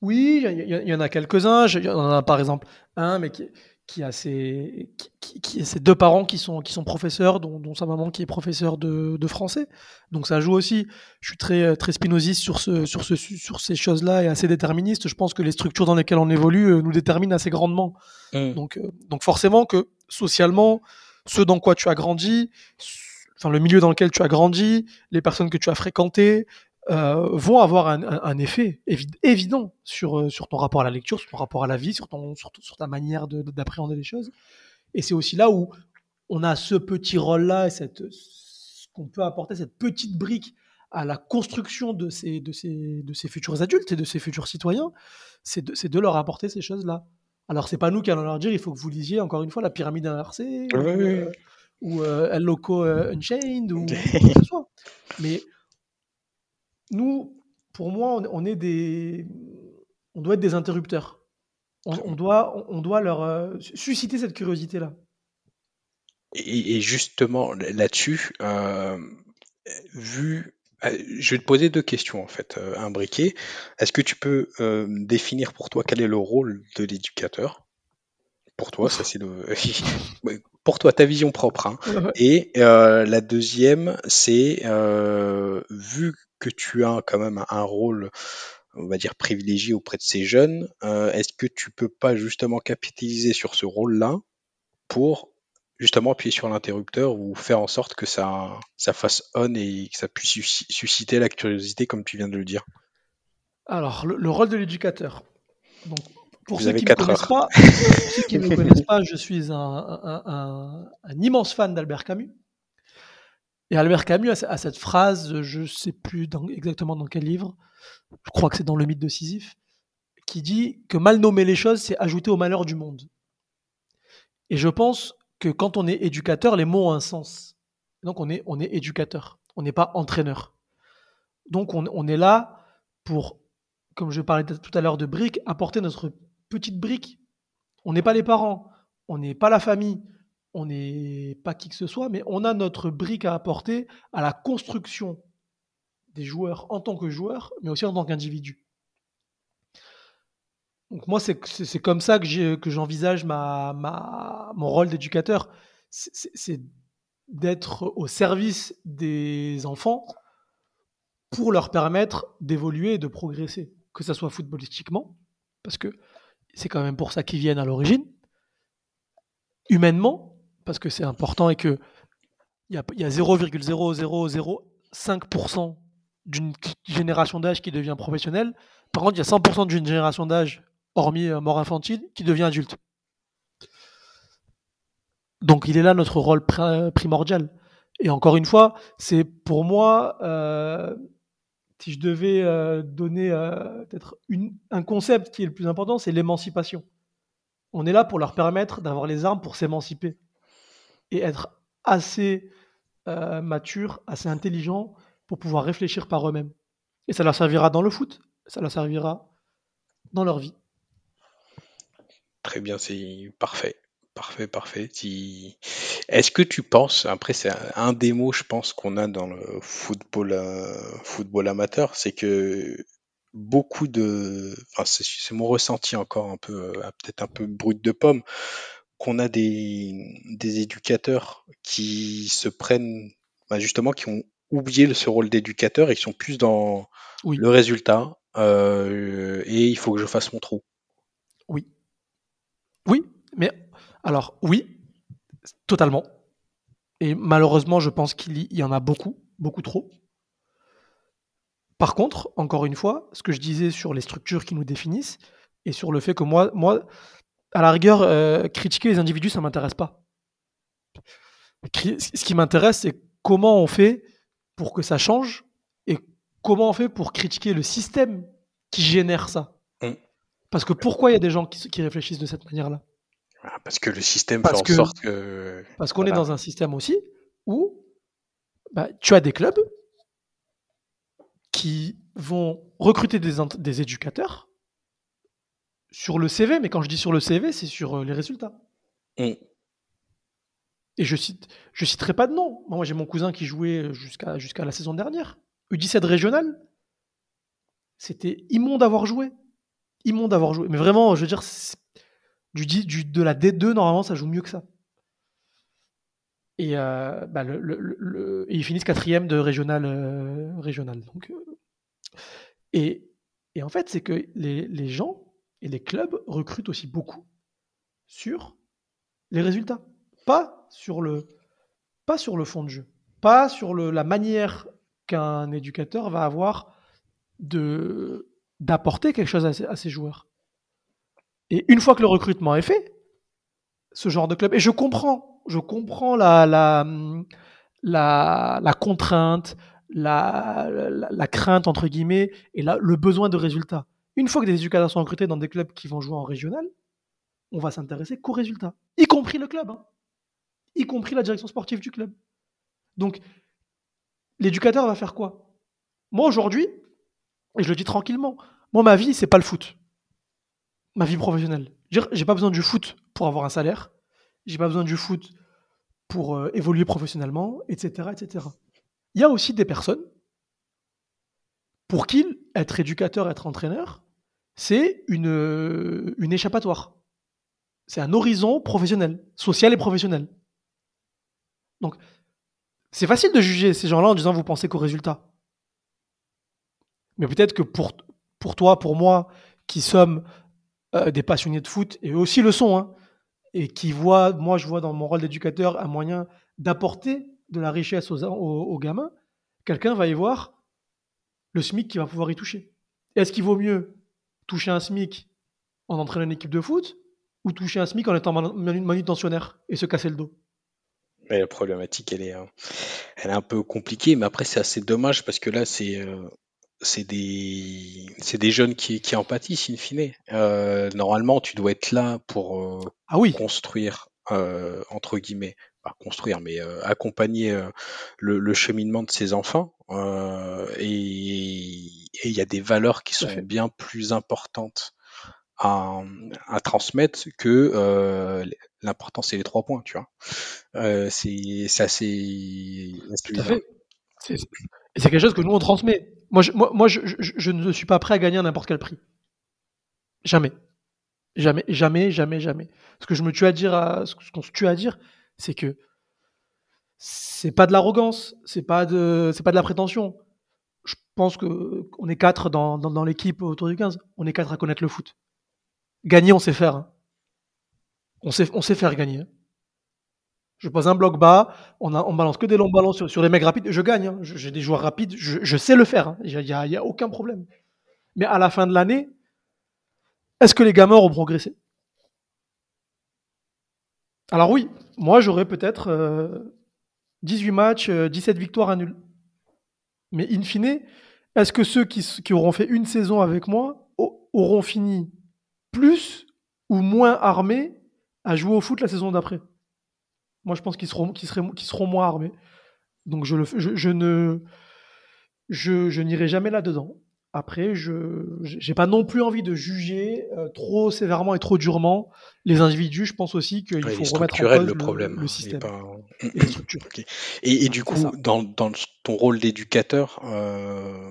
Oui, il y, en a quelques-uns. Il y en a par exemple un, mais qui, qui a ses, qui, qui, ses deux parents qui sont, qui sont professeurs, dont, dont sa maman qui est professeure de, de, français. Donc ça joue aussi. Je suis très, très spinoziste sur, ce, sur, ce, sur ces choses-là et assez déterministe. Je pense que les structures dans lesquelles on évolue euh, nous déterminent assez grandement. Mmh. Donc, euh, donc forcément que socialement, ce dans quoi tu as grandi, enfin le milieu dans lequel tu as grandi, les personnes que tu as fréquentées, euh, vont avoir un, effet évident sur, euh, sur ton rapport à la lecture, sur ton rapport à la vie, sur, ton, sur, ta manière d'appréhender les choses. Et c'est aussi là où on a ce petit rôle-là, cette, qu'on peut apporter, cette petite brique à la construction de ces, de ces, de ces futurs adultes et de ces futurs citoyens, c'est de, de, leur apporter ces choses-là. Alors, c'est pas nous qui allons leur dire il faut que vous lisiez encore une fois la pyramide inversée ou, euh, El Loco Unchained ou quoi que ce soit. Mais nous, pour moi, on, est des, on doit être des interrupteurs. On, doit, on, doit leur euh, susciter cette curiosité-là. Et, justement, là-dessus, euh, vu, euh, je vais te poser deux questions en fait, un briquet. Est-ce que tu peux définir pour toi quel est le rôle de l'éducateur? Pour toi, ça c'est le, pour toi, ta vision propre. Hein. Et la deuxième, c'est vu que tu as quand même un rôle, on va dire, privilégié auprès de ces jeunes, euh, est-ce que tu peux pas justement capitaliser sur ce rôle-là pour justement appuyer sur l'interrupteur ou faire en sorte que ça, ça fasse on et que ça puisse susciter la curiosité comme tu viens de le dire? Alors, le, rôle de l'éducateur. Donc, pour ceux qui, pas, ceux qui ne me connaissent pas, je suis un immense fan d'Albert Camus. Et Albert Camus a, cette phrase, je ne sais plus exactement dans quel livre, je crois que c'est dans le mythe de Sisyphe, qui dit que mal nommer les choses, c'est ajouter au malheur du monde. Et je pense que quand on est éducateur, les mots ont un sens. Donc on est, on est éducateur, on n'est pas entraîneur. Donc on, on, est là pour, comme je parlais tout à l'heure de briques, apporter notre petite brique. On n'est pas les parents, on n'est pas la famille, on n'est pas qui que ce soit, mais on a notre brique à apporter à la construction des joueurs en tant que joueurs, mais aussi en tant qu'individu. Donc moi, c'est comme ça que j'envisage ma, ma, mon rôle d'éducateur. C'est d'être au service des enfants pour leur permettre d'évoluer et de progresser, que ce soit footballistiquement, parce que c'est quand même pour ça qu'ils viennent à l'origine, humainement, parce que c'est important et que il y a, a 0,0005% d'une génération d'âge qui devient professionnelle. Par contre, il y a 100% d'une génération d'âge, hormis euh, mort infantile, qui devient adulte. Donc il est là notre rôle pr- primordial. Et encore une fois, c'est pour moi, euh, si je devais euh, donner peut-être un concept qui est le plus important, c'est l'émancipation. On est là pour leur permettre d'avoir les armes pour s'émanciper et être assez euh, mature, assez intelligent pour pouvoir réfléchir par eux-mêmes. Et ça leur servira dans le foot, ça leur servira dans leur vie. Très bien, c'est parfait. Parfait, parfait. Est-ce que tu penses, après c'est un, des mots je pense qu'on a dans le football, euh, football amateur, c'est que beaucoup de, enfin c'est c'est mon ressenti encore un peu, euh, peut-être un peu brut de pomme, qu'on a des, des éducateurs qui se prennent, bah, justement, qui ont oublié ce rôle d'éducateur et qui sont plus dans Oui, le résultat, euh, et il faut que je fasse mon trou. oui, oui. Mais alors, oui, totalement. Et malheureusement, je pense qu'il y y en a beaucoup, beaucoup trop. Par contre, encore une fois, ce que je disais sur les structures qui nous définissent et sur le fait que moi, moi à la rigueur, euh, critiquer les individus, ça m'intéresse pas. Ce qui m'intéresse, c'est comment on fait pour que ça change et comment on fait pour critiquer le système qui génère ça. Mm. Parce que pourquoi il y a des gens qui, qui réfléchissent de cette manière-là? Voilà, Parce que le système fait en que sorte que, parce qu'on est dans un système aussi où bah, tu as des clubs qui vont recruter des éducateurs sur le CV, mais quand je dis sur le CV, c'est sur euh, les résultats. Mm. Et je cite, je citerai pas de nom. Moi, j'ai mon cousin qui jouait jusqu'à jusqu'à la saison dernière. U17 régional. C'était immonde d'avoir joué. Immonde d'avoir joué. Mais vraiment, je veux dire, du, du- de la D2, normalement, ça joue mieux que ça. Et, euh, bah, le, le- le- le- et ils finissent quatrième de régional. euh, régional donc, euh, et, et en fait, c'est que les, les gens et les clubs recrutent aussi beaucoup sur les résultats. Pas sur le, pas sur le fond de jeu. Pas sur le, la manière qu'un éducateur va avoir de d'apporter quelque chose à ses, joueurs. Et une fois que le recrutement est fait, ce genre de club, et je comprends, je comprends la, la, la, la contrainte, la, la, la crainte, entre guillemets, et là, le besoin de résultats. Une fois que des éducateurs sont recrutés dans des clubs qui vont jouer en régional, on va s'intéresser qu'aux résultats, y compris le club, hein, y compris la direction sportive du club. Donc, l'éducateur va faire quoi? Moi, aujourd'hui, et je le dis tranquillement, moi, ma vie, c'est pas le foot. Ma vie professionnelle. J'ai pas besoin du foot pour avoir un salaire. J'ai pas besoin du foot pour euh, évoluer professionnellement, etc., etc. Il y a aussi des personnes pour qui être éducateur, être entraîneur, c'est une, euh, une échappatoire. C'est un horizon professionnel, social et professionnel. Donc, c'est facile de juger ces gens-là en disant vous pensez qu'au résultat. Mais peut-être que pour, toi, pour moi, qui sommes euh, des passionnés de foot, et aussi le sont, hein, et qui voient, moi je vois dans mon rôle d'éducateur un moyen d'apporter de la richesse aux, aux, aux gamins, quelqu'un va y voir le SMIC qui va pouvoir y toucher. Est-ce qu'il vaut mieux toucher un SMIC en entraînant une équipe de foot ou toucher un SMIC en étant manu- manu- manutentionnaire et se casser le dos? Mais la problématique, elle est, euh, elle est un peu compliquée, mais après, c'est assez dommage parce que là, c'est euh, c'est des, jeunes qui, qui en pâtissent, in fine. Euh, normalement, tu dois être là pour euh, Ah oui, construire, entre guillemets, pas construire, mais euh, accompagner euh, le, le cheminement de ces enfants. Euh, et il y a des valeurs qui sont bien plus importantes à, à transmettre que euh, l'important, c'est les trois points, tu vois. Euh, c'est assez, Tout à fait. C'est- quelque chose que nous on transmet. Moi, je, moi, moi, je, je- je ne suis pas prêt à gagner à n'importe quel prix. Jamais. Jamais, jamais, jamais, jamais. Ce que je me tue à dire, à, ce qu'on se tue à dire, c'est que c'est pas de l'arrogance, c'est pas de, c'est pas de la prétention. Je pense que on est quatre dans, dans, l'équipe autour du 15. On est quatre à connaître le foot. Gagner, on sait faire. hein. On sait, faire gagner. hein. Je pose un bloc bas, on, a, on balance que des longs ballons sur, sur les mecs rapides, je gagne. hein. J'ai des joueurs rapides, je, sais le faire. Il n'y a, a aucun problème. Mais à la fin de l'année, est-ce que les gamins auront progressé? Alors oui, moi j'aurais peut-être 18 matchs, 17 victoires à nul. Mais in fine, est-ce que ceux qui, auront fait une saison avec moi auront fini plus ou moins armés à jouer au foot la saison d'après? Moi, je pense qu'ils seront, moins armés. Donc, je, ne, je n'irai jamais là-dedans. Après, je n'ai pas non plus envie de juger euh, trop sévèrement et trop durement les individus. Je pense aussi qu'il faut remettre en cause le, problème, le, système. et, et, du coup, dans, dans, ton rôle d'éducateur, euh,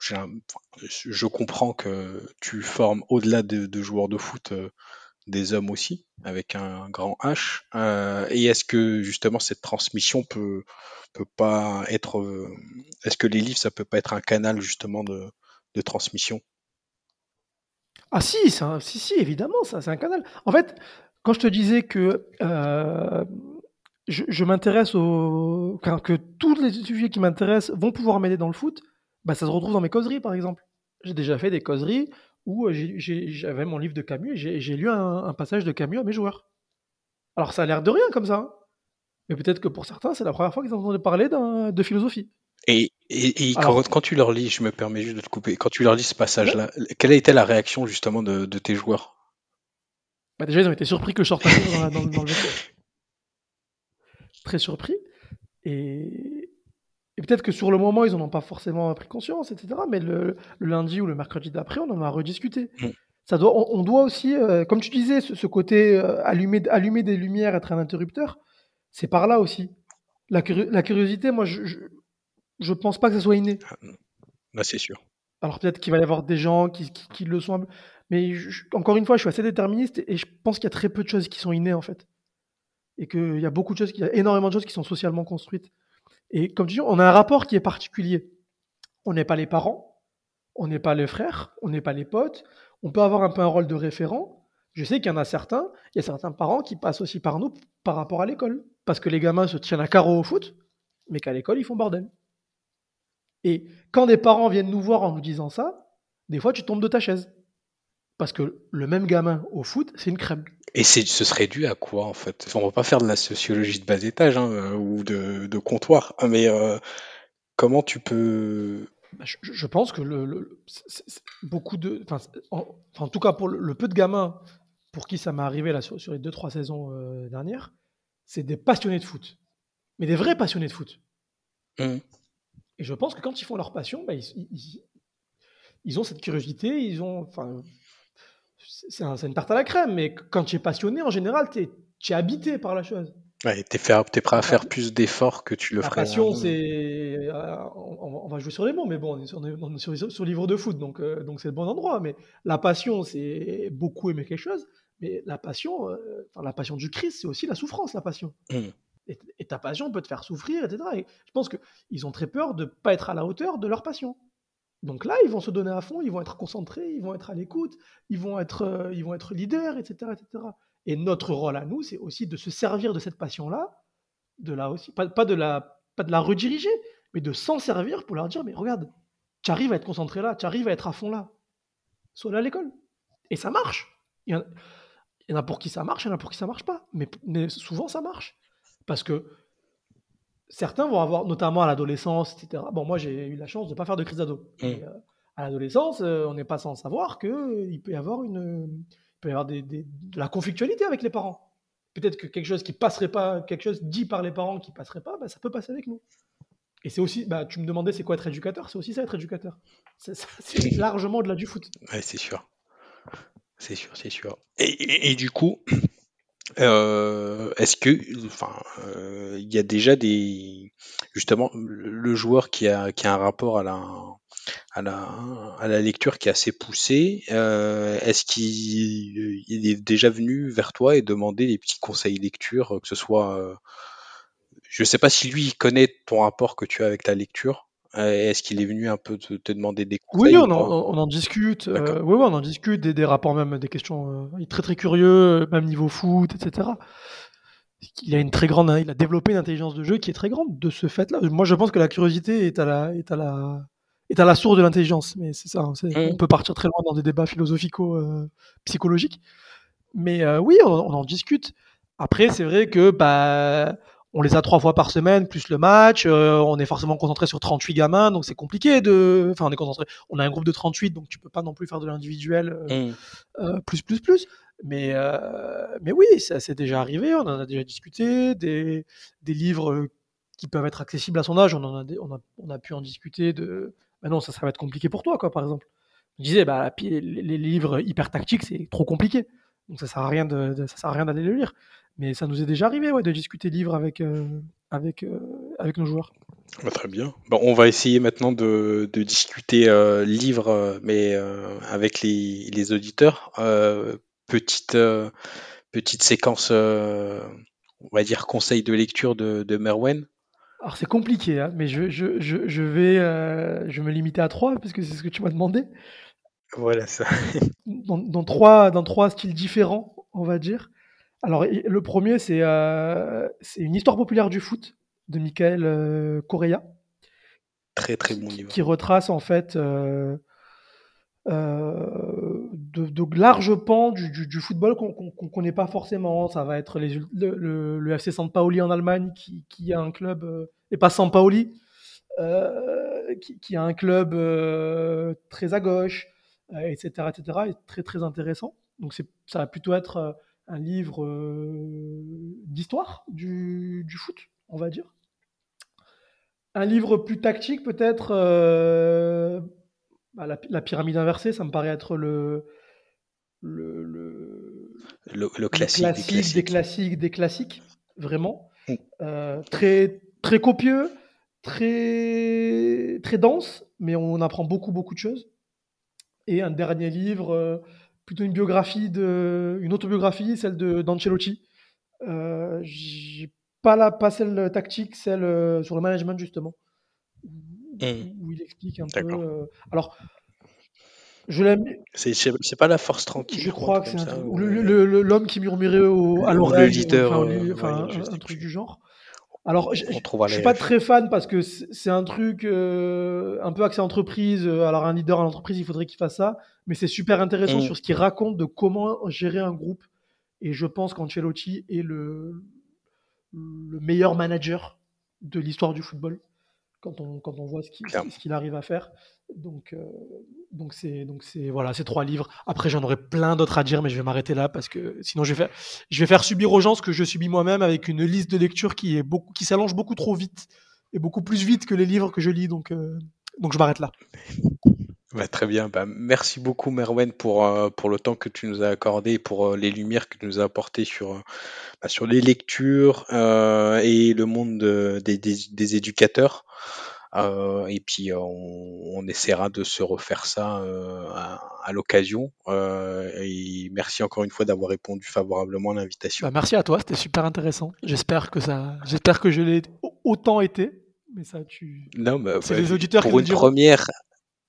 je comprends que tu formes au-delà de, de, joueurs de foot euh, des hommes aussi, avec un grand H. Euh, et est-ce que justement cette transmission peut, peut pas être. Euh, est-ce que les livres, ça peut pas être un canal justement de, de transmission? Ah si, si, si, évidemment, ça, c'est un canal. En fait, quand je te disais que euh, je, m'intéresse au. que tous les sujets qui m'intéressent vont pouvoir m'aider dans le foot, bah, ça se retrouve dans mes causeries, par exemple. J'ai déjà fait des causeries où j'avais mon livre de Camus et j'ai lu un, passage de Camus à mes joueurs. Alors ça a l'air de rien comme ça, hein. mais peut-être que pour certains, c'est la première fois qu'ils entendent parler de philosophie. Et, et, quand, tu leur lis, je me permets juste de te couper, quand tu leur lis ce passage-là, quelle a été la réaction justement de, tes joueurs? Bah Déjà, ils ont été surpris que je sorte un dans, dans, dans le Très surpris. Et, et peut-être que sur le moment, ils n'en ont pas forcément pris conscience, etc. Mais le, lundi ou le mercredi d'après, on en a rediscuté. Mm. Ça doit, on, doit aussi, euh, comme tu disais, ce, côté euh, allumer, allumer des lumières, être un interrupteur, c'est par là aussi. La, la curiosité, moi, je, je, pense pas que ça soit inné. Ah, là, c'est sûr. Alors peut-être qu'il va y avoir des gens qui, qui, le sont, mais encore une fois, je suis assez déterministe et je pense qu'il y a très peu de choses qui sont innées en fait, et qu'il y a beaucoup de choses, il y a énormément de choses qui sont socialement construites. Et comme tu dis, on a un rapport qui est particulier. On n'est pas les parents, on n'est pas les frères, on n'est pas les potes. On peut avoir un peu un rôle de référent. Je sais qu'il y en a certains, il y a certains parents qui passent aussi par nous par rapport à l'école. Parce que les gamins se tiennent à carreau au foot, mais qu'à l'école, ils font bordel. Et quand des parents viennent nous voir en nous disant ça, des fois, tu tombes de ta chaise. Parce que le même gamin au foot, c'est une crème. Et ce serait dû à quoi en fait? On va pas faire de la sociologie de bas étage hein, euh, ou de, comptoir, hein, mais euh, comment tu peux bah, je, pense que le, beaucoup de, en, tout cas pour le, peu de gamins pour qui ça m'est arrivé là sur, les deux trois saisons euh, dernières, c'est des passionnés de foot, mais des vrais passionnés de foot. Mmh. Et je pense que quand ils font leur passion, bah, ils, ils, ont cette curiosité, ils ont, enfin, c'est une tarte à la crème, mais quand tu es passionné, en général, tu es, habité par la chose. Ouais, tu es, prêt à faire plus d'efforts que tu le ferais. La passion, c'est. Euh, on, va jouer sur les mots, mais bon, on est sur, sur, livre de foot, donc euh, donc c'est le bon endroit. Mais la passion, c'est beaucoup aimer quelque chose. Mais la passion, euh, la passion du Christ, c'est aussi la souffrance, la passion. Mmh. Et, et, ta passion peut te faire souffrir, etc. Et je pense qu'ils ont très peur de ne pas être à la hauteur de leur passion. Donc là, ils vont se donner à fond, ils vont être concentrés, ils vont être à l'écoute, ils vont être, euh, ils vont être leaders, etc., etc. Et notre rôle à nous, c'est aussi de se servir de cette passion-là, de la aussi, pas, de la, pas de la rediriger, mais de s'en servir pour leur dire, mais regarde, tu arrives à être concentré là, tu arrives à être à fond là, sois là à l'école. Et ça marche. Il y, en, a pour qui ça marche, il y en a pour qui ça marche pas. Mais souvent, ça marche. Parce que certains vont avoir, notamment à l'adolescence, etc. Bon, moi, j'ai eu la chance de ne pas faire de crise d'ado. Mmh. Euh, à l'adolescence, euh, on n'est pas sans savoir qu'il peut y avoir, une, peut y avoir des, de la conflictualité avec les parents. Peut-être que quelque chose qui passerait pas, quelque chose dit par les parents qui passerait pas, bah, ça peut passer avec nous. Et c'est aussi, bah, tu me demandais c'est quoi être éducateur, c'est aussi ça être éducateur. C'est largement au-delà du foot. Ouais, c'est sûr. C'est sûr, c'est sûr. et, du coup, euh, est-ce que, enfin, euh, il y a déjà des, justement, le joueur qui a, qui a un rapport à la, à la, à la lecture qui est assez poussé, euh, est-ce qu'il est déjà venu vers toi et demander des petits conseils lecture, que ce soit, je sais pas si lui connaît ton rapport que tu as avec la lecture, est-ce qu'il est venu un peu te, demander des conseils Oui, on en, discute. Euh, oui, on en discute, des, rapports même, des questions. Euh, il est très très curieux, même niveau foot, etc. Il a une très grande, il a développé une intelligence de jeu qui est très grande. De ce fait-là, moi je pense que la curiosité est à la, est à la, est à la source de l'intelligence. Mais c'est ça. Hein, mmh. On peut partir très loin dans des débats philosophico-psychologiques. Euh, mais oui, on, en discute. Après, c'est vrai que bah, on les a trois fois par semaine, plus le match. euh, on est forcément concentré sur 38 gamins, donc c'est compliqué de. Enfin, on est concentré. On a un groupe de 38, donc tu peux pas non plus faire de l'individuel euh, Mmh. euh, plus, plus, plus. Mais, mais oui, ça c'est déjà arrivé. On en a déjà discuté. Des, des livres qui peuvent être accessibles à son âge, on, en a, on, a, on a pu en discuter. De. Bah non, ça, ça va être compliqué pour toi, quoi, par exemple. Je disais, bah, les, les livres hyper tactiques, c'est trop compliqué. Donc ça sert à rien de, de- ça sert à rien d'aller le lire. Mais ça nous est déjà arrivé ouais, de discuter livres avec, euh, avec, euh, avec nos joueurs. Bah, très bien. Bon, on va essayer maintenant de, de discuter euh, livre, euh, mais euh, avec les, les auditeurs. Euh, petite, euh, petite séquence, euh, on va dire conseil de lecture de, de Merwen. Alors c'est compliqué, hein, mais je, je, je, je vais, euh, je me limiter à trois, parce que c'est ce que tu m'as demandé. Voilà ça. Dans, dans trois, dans trois styles différents, on va dire. Alors le premier, c'est euh, c'est une histoire populaire du foot de Michael euh, Correa, Très très qui, bon livre. qui retrace en fait euh, de, de larges pans du, du- du football qu'on ne connaît pas forcément. Ça va être les- le, le- le FC San Paoli en Allemagne qui, qui a un club, et pas San Paoli, qui, qui a un club très à gauche, etc., etc., et très très intéressant. Donc ça va plutôt être un livre euh, d'histoire du, du foot, on va dire. Un livre plus tactique peut-être, euh, bah, la, la pyramide inversée, ça me paraît être le, le, le- Le, le le classique des classique des classiques. des classiques, vraiment. Mm. Euh, très, très copieux, très, très dense, mais on apprend beaucoup, beaucoup de choses. Et un dernier livre, plutôt une biographie, de, une autobiographie, celle de d'Ancelotti. Euh, j'ai pas, la, pas celle tactique, celle euh, sur le management, justement, où, où il explique un peu. D'accord. euh, alors, je l'aime, C'est c'est- pas la force tranquille, je crois, que c'est comme un ça. truc. ou, ou le- le- le- L'homme qui murmurait au- à le l'oreille, leader, enfin, ouais, un, truc du genre. Alors, je, je suis pas très fan parce que c'est un truc euh, un peu axé entreprise. Euh, Alors, un leader à l'entreprise, il faudrait qu'il fasse ça, mais c'est super intéressant Mm. sur ce qu'il raconte de comment gérer un groupe. Et je pense qu'Ancelotti est le, le meilleur manager de l'histoire du football quand on, quand on voit ce qu'il Clairement. ce qu'il arrive à faire. Donc, euh, donc c'est donc c'est voilà, ces trois livres. Après, j'en aurais plein d'autres à dire, mais je vais m'arrêter là parce que sinon, je vais faire je vais faire subir aux gens ce que je subis moi-même avec une liste de lecture qui est beaucoup qui s'allonge beaucoup trop vite et beaucoup plus vite que les livres que je lis. Donc euh, donc je m'arrête là. Bah, très bien. Bah, merci beaucoup, Merwen, pour, euh, pour le temps que tu nous as accordé et pour les lumières que tu nous as apportées sur, bah, sur les lectures et le monde de- des, des- des éducateurs. Euh, et puis, euh, on, on essaiera de se refaire ça euh, à, à l'occasion. Euh, et merci encore une fois d'avoir répondu favorablement à l'invitation. Bah, merci à toi, c'était super intéressant. J'espère que ça j'espère que je l'ai au- autant été, mais ça tu Non, bah, c'est bah, les auditeurs qui pour nous une diront. première,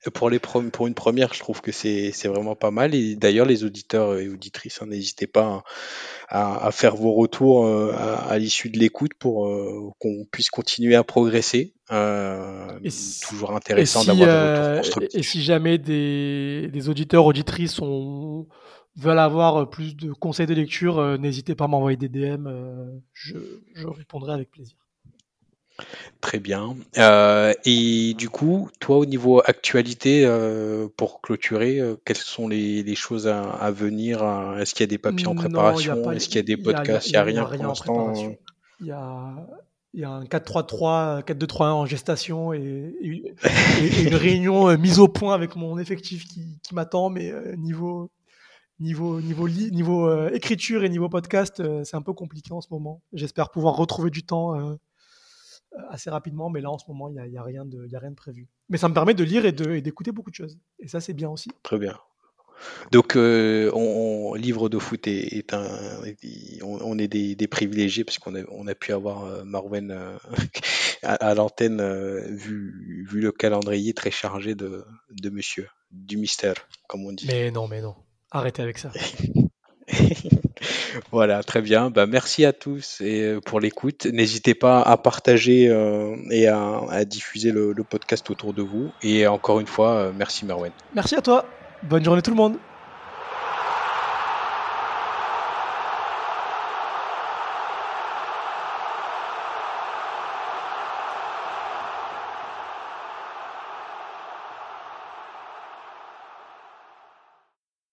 pour les prom- pour une première, je trouve que c'est c'est vraiment pas mal. Et d'ailleurs, les auditeurs et auditrices, hein, n'hésitez pas à, à faire vos retours euh, à, à l'issue de l'écoute pour euh, qu'on puisse continuer à progresser. Euh, Et si, toujours et intéressant si, d'avoir des retours euh, et- constructifs. si jamais des, des auditeurs, auditrices ont- veulent avoir plus de conseils de lecture, euh, n'hésitez pas à m'envoyer des DM, euh, je, je répondrai avec plaisir. Très bien. Euh, et du coup, toi, au niveau actualité, euh, pour clôturer, euh, quelles sont les, les choses à, à venir? euh, Est-ce qu'il y a des papiers en Non, il y a préparation? pas, Est-ce qu'il y a des il y a, il y a- podcasts? Il n'y a a- il y a rien pour rien en l'instant. préparation. Il y a, il y a un 4-3-3, 4-2-3-1 en gestation et, et- et une réunion euh, mise au point avec mon effectif qui, qui m'attend, mais euh, niveau, niveau, niveau, li- niveau euh, écriture et niveau podcast, euh, c'est un peu compliqué en ce moment. J'espère pouvoir retrouver du temps euh, assez rapidement, mais là en ce moment, il n'y a, y a rien de, y a rien de prévu. Mais ça me permet de lire et d'écouter beaucoup de choses. Et ça, c'est bien aussi. Très bien. Donc, euh, on, on- Livre de foot est, est un, on, on est des, des privilégiés parce qu'on a, on a pu avoir euh, Marwen euh, à, à l'antenne euh, vu, vu le calendrier très chargé de, de monsieur, du mystère, comme on dit. Mais non, mais non. Arrêtez avec ça. Voilà, très bien. Bah, merci à tous et, euh, pour l'écoute. N'hésitez pas à partager euh, et à, diffuser le, podcast autour de vous. Et encore une fois, euh, merci Marwen. Merci à toi. Bonne journée tout le monde.